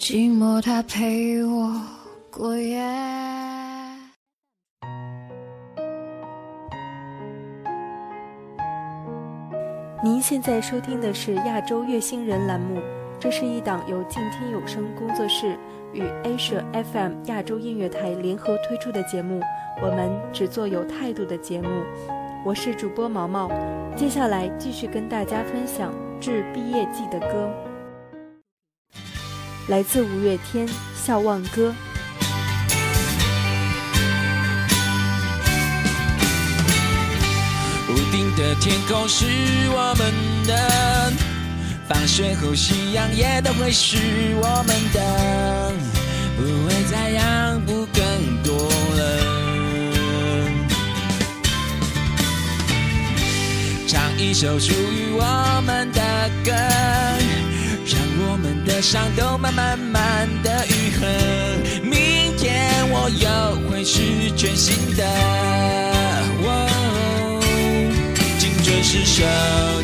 寂寞它陪我过夜。您现在收听的是亚洲月星人栏目。这是一档由静听有声工作室与 Asia FM 亚洲音乐台联合推出的节目。我们只做有态度的节目。我是主播毛毛，接下来继续跟大家分享致毕业季的歌，来自五月天《笑忘歌》。屋顶的天空是我们的。放学后，夕阳也都会是我们的，不会再让步更多了。唱一首属于我们的歌，伤都慢慢慢的愈合。明天我又会是全新的。哦青春是手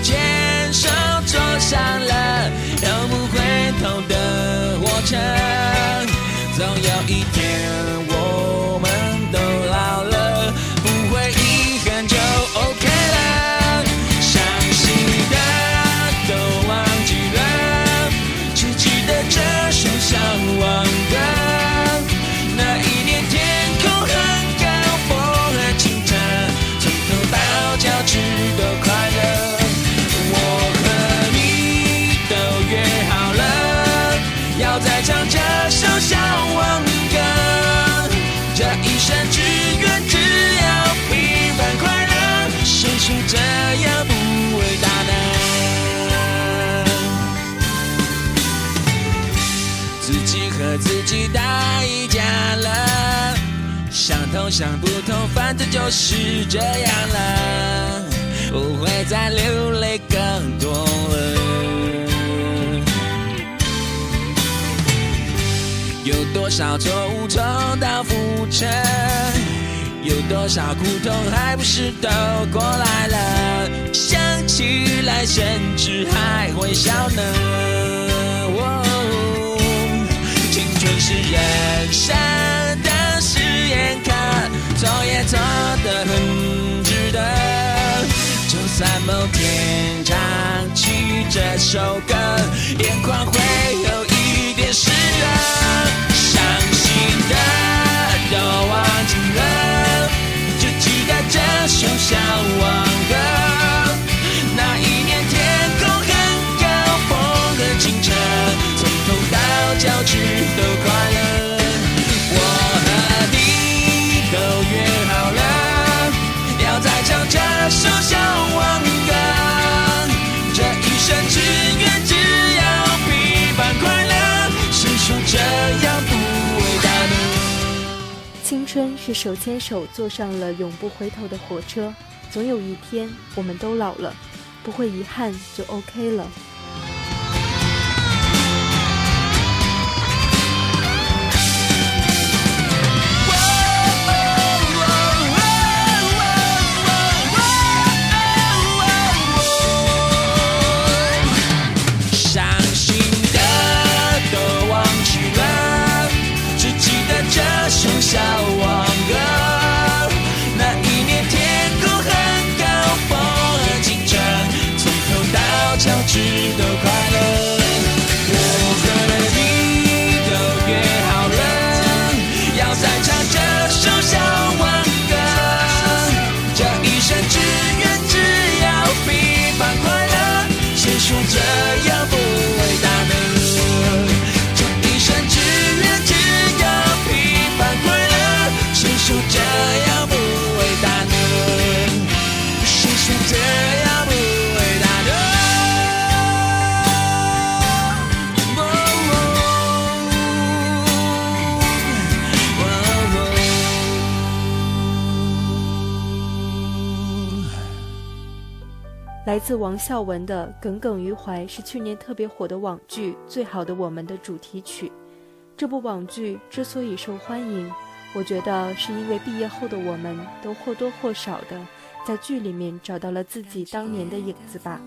牵手。坐上了永不回头的火车，总有一天我想不通，反正就是这样了，不会再流泪更多了。有多少错误重蹈覆辙？有多少苦痛还不是都过来了？想起来甚至还会笑呢。青春是人生的很值得。就算某天唱起这首歌，眼眶会有一点湿热。伤心的。都忘记了，只记得这首笑忘是手牵手坐上了永不回头的火车，总有一天我们都老了，不会遗憾就 OK 了。来自王孝文的《耿耿于怀》是去年特别火的网剧《最好的我们》的主题曲。这部网剧之所以受欢迎，我觉得是因为毕业后的我们都或多或少的在剧里面找到了自己当年的影子吧。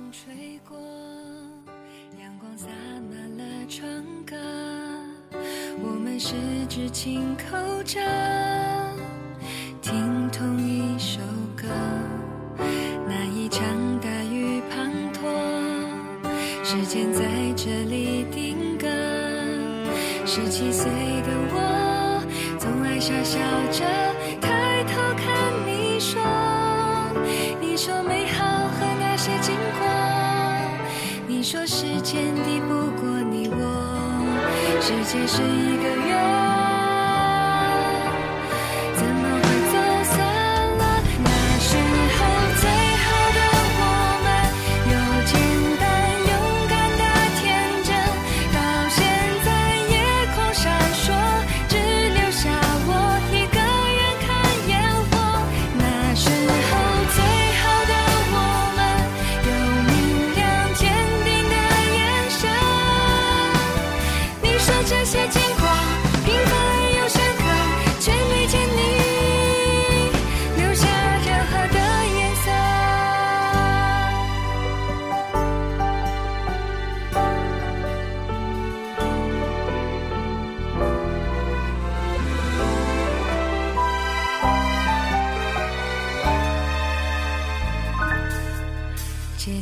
我们十指紧扣着，听同一首歌。时间在这里定格。十七岁的我，总爱傻笑着抬头看你说，你说美好和那些经过，你说时间敌不过你我，世界是一个圆。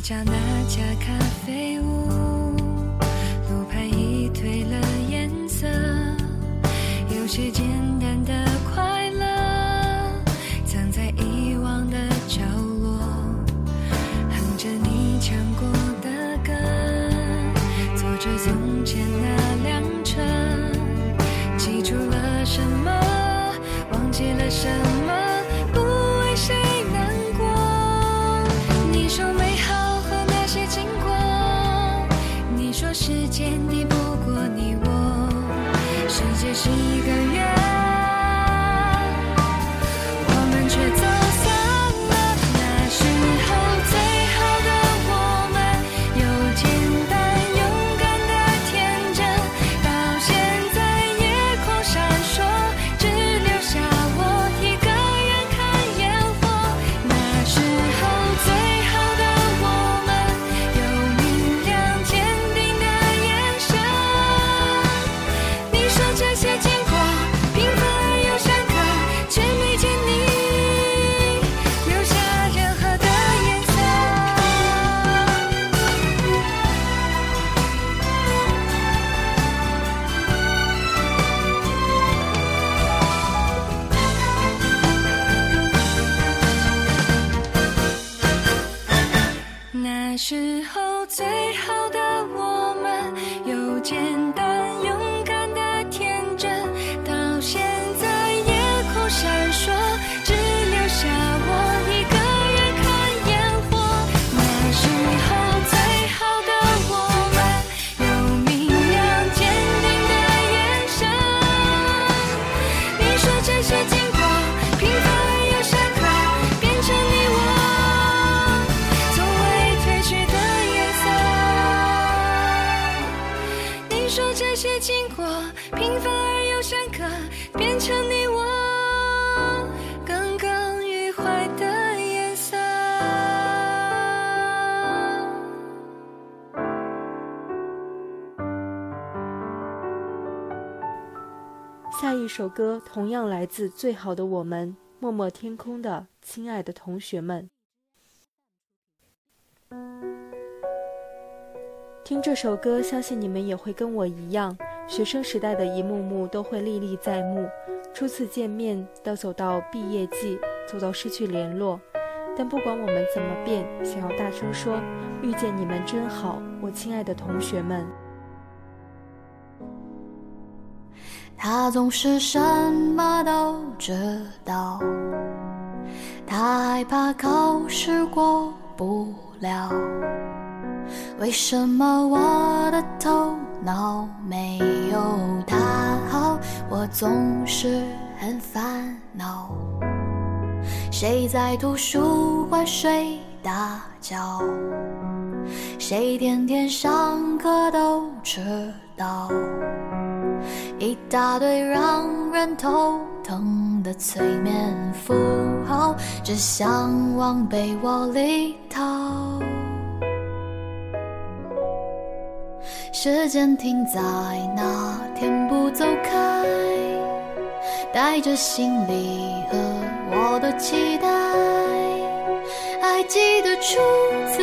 找那家咖啡屋，首歌同样来自《最好的我们》，默默天空的亲爱的同学们，听这首歌，相信你们也会跟我一样，学生时代的一幕幕都会历历在目。初次见面，到走到毕业季，走到失去联络，但不管我们怎么变，想要大声说：遇见你们真好，我亲爱的同学们。他总是什么都知道，他害怕考试过不了。为什么我的头脑没有他好？我总是很烦恼。谁在图书馆睡？大觉，谁天天上课都迟到，一大堆让人头疼的催眠符号，只想往被窝里逃。时间停在那天不走开，带着行李和我的期待。还记得初次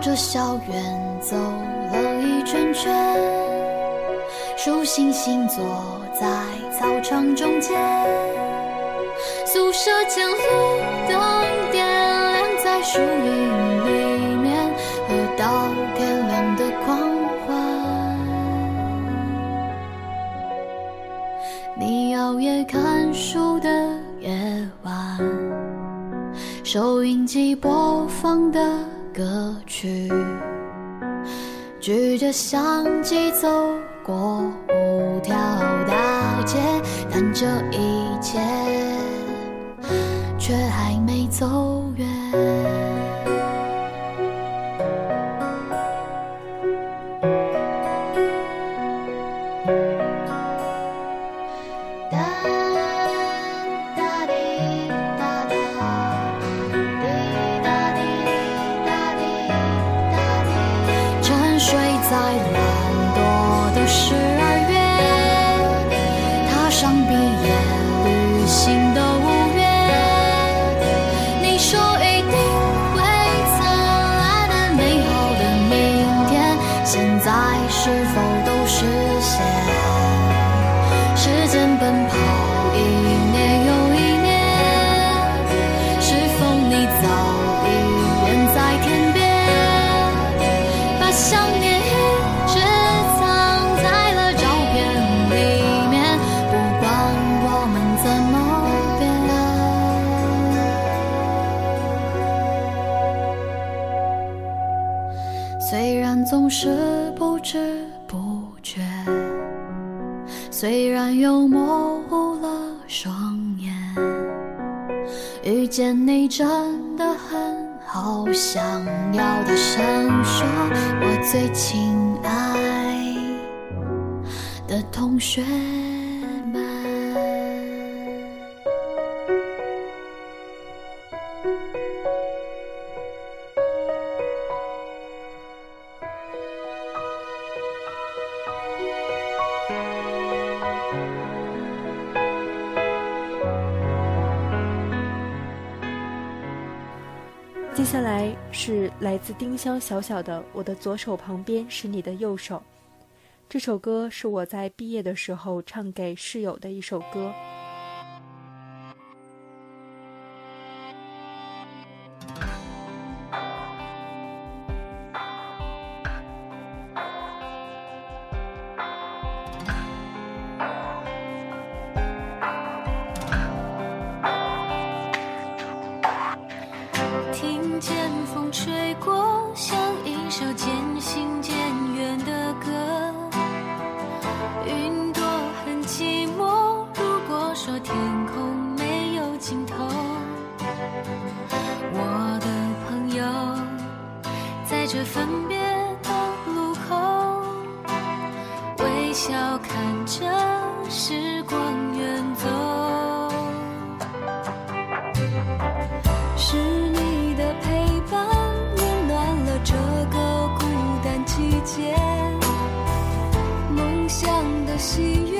着校园走了一圈圈，数星星坐在操场中间。宿舍前路灯点亮在树荫里面，喝到天亮的狂欢。你熬夜看书的夜晚，收音机播放的歌去，举着相机走过五条大街，但这一切。却还没走总是不知不觉，虽然又模糊了双眼，遇见你真的很好，想要大声说，我最亲爱的同学。丁香小小的《我的左手旁边是你的右手》，这首歌是我在毕业的时候唱给室友的一首歌。喜悦，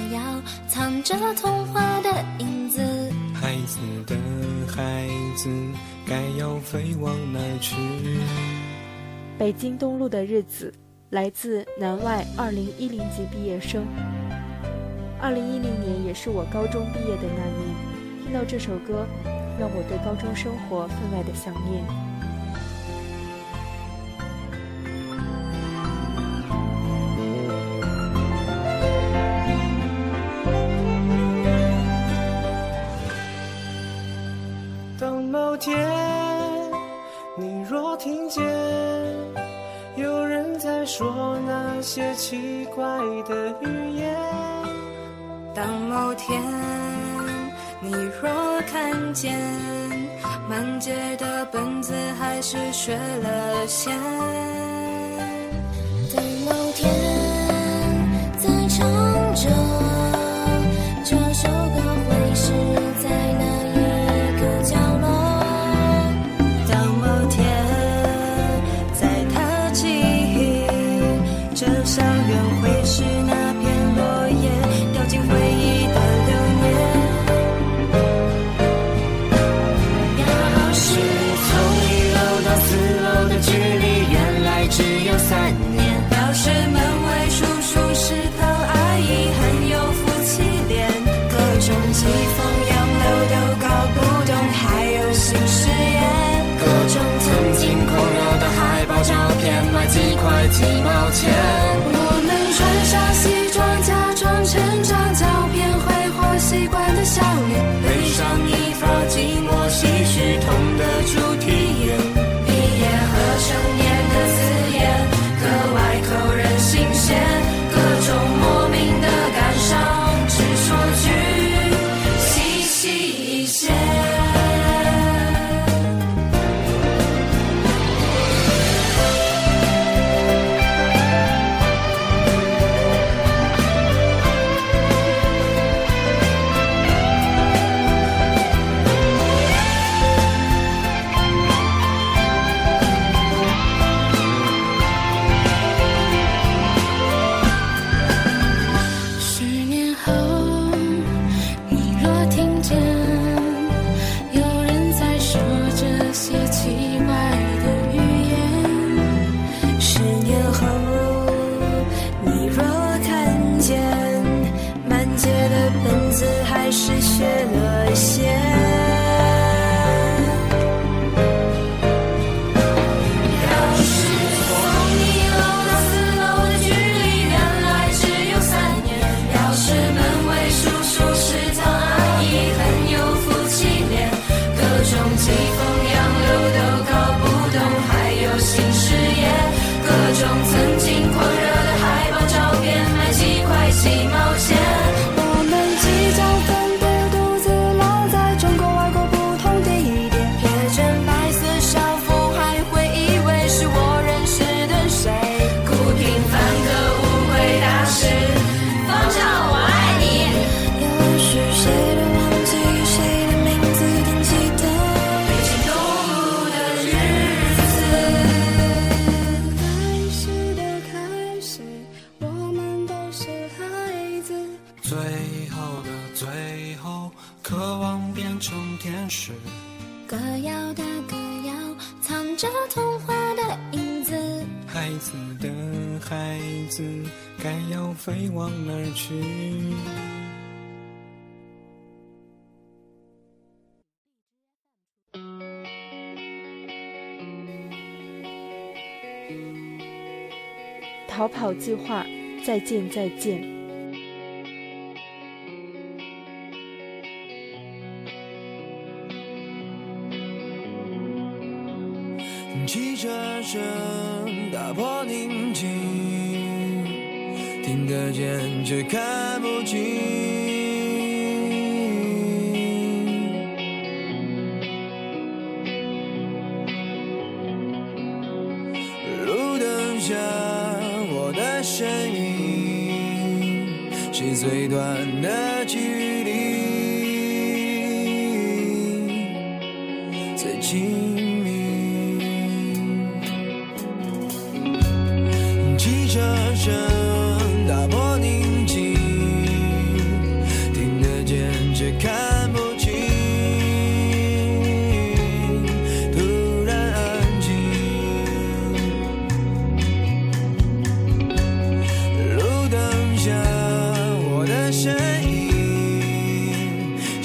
藏着童话的影子。孩子的孩子，该要飞往哪儿去？北京东路的日子，来自南外二零一零级毕业生。二零一零年也是我高中毕业的那年，听到这首歌，让我对高中生活分外的想念。天你若听见有人在说那些奇怪的语言，当某天你若看见满街的本子还是缺了线，逃跑计划再见再见。汽车声打破宁静可见却看不清。路灯下我的身影是最短的。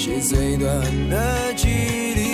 是最短的距离。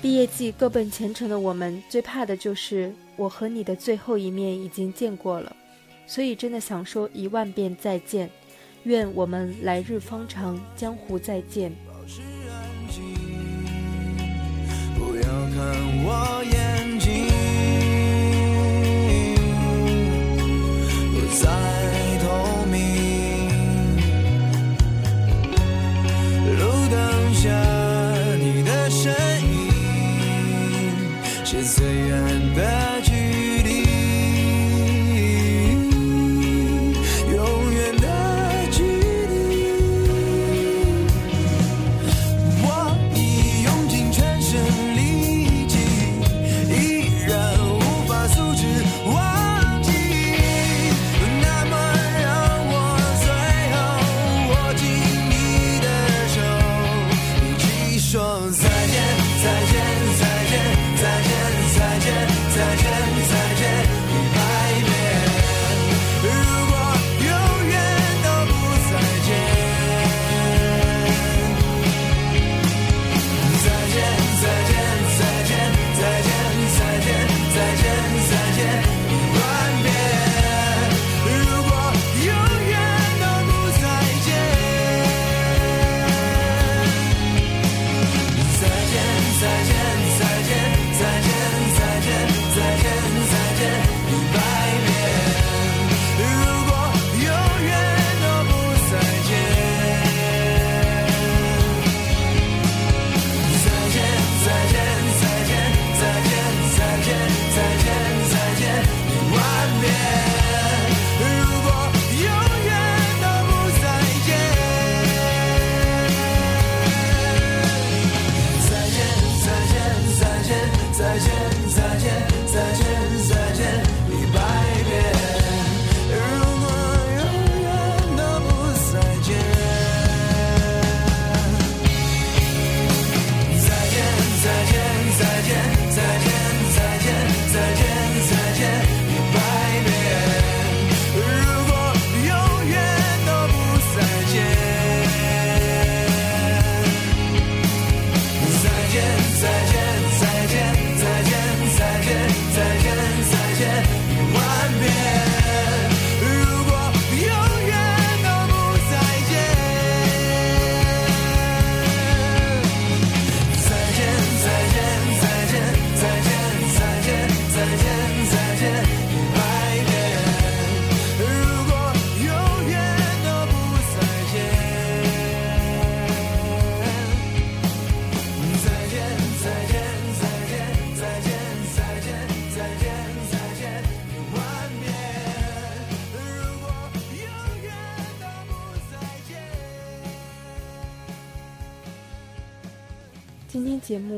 毕业季，各奔前程的我们，最怕的就是我和你的最后一面已经见过了，所以真的想说一万遍再见。愿我们来日方长，江湖再见。不要看我眼睛。我在。说再见。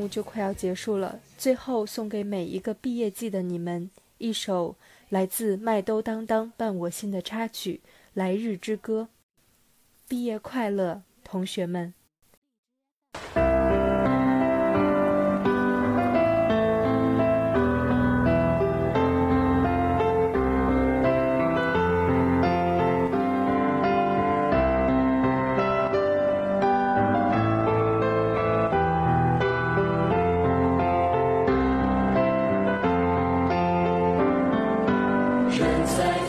就快要结束了，最后送给每一个毕业季的你们一首来自麦兜当当伴我心的插曲《来日之歌》。毕业快乐，同学们！人在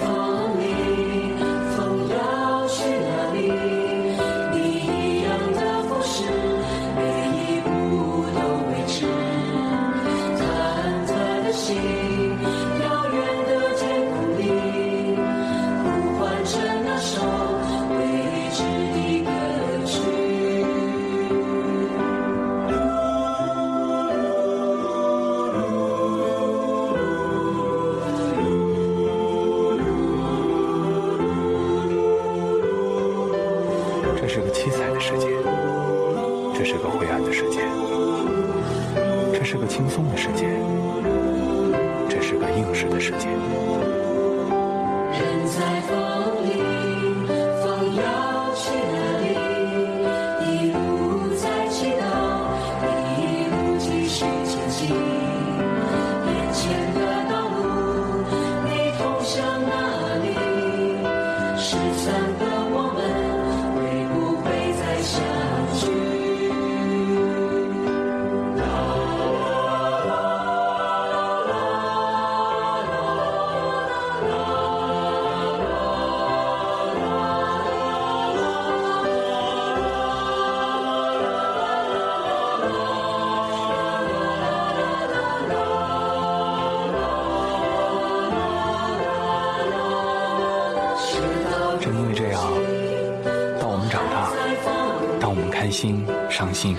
心、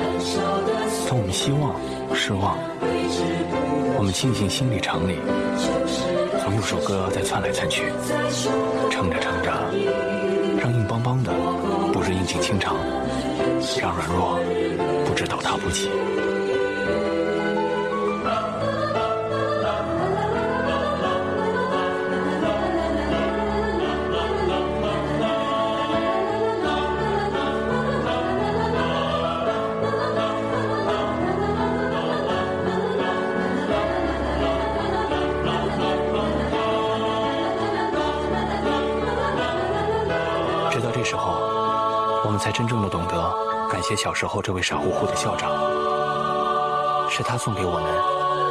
当我们希望、失望，我们庆幸心理常理，总有首歌在窜来窜去，唱着唱着，让硬邦邦的不知应景清肠，让软弱不知倒塌不起。小时候这位傻乎乎的校长，是他送给我们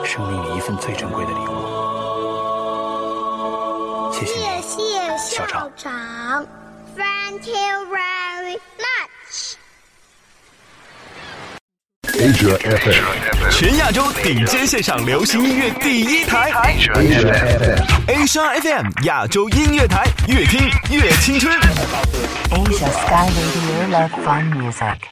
生命里一份最珍贵的礼物。谢谢你，谢谢校长校长，Thank you very much。Asia FM. 全亚洲顶尖线上流行音乐第一台 Asia FM. Asia FM 亚洲音乐台，越听越青春。Asia Sky Radio Love Fun Music.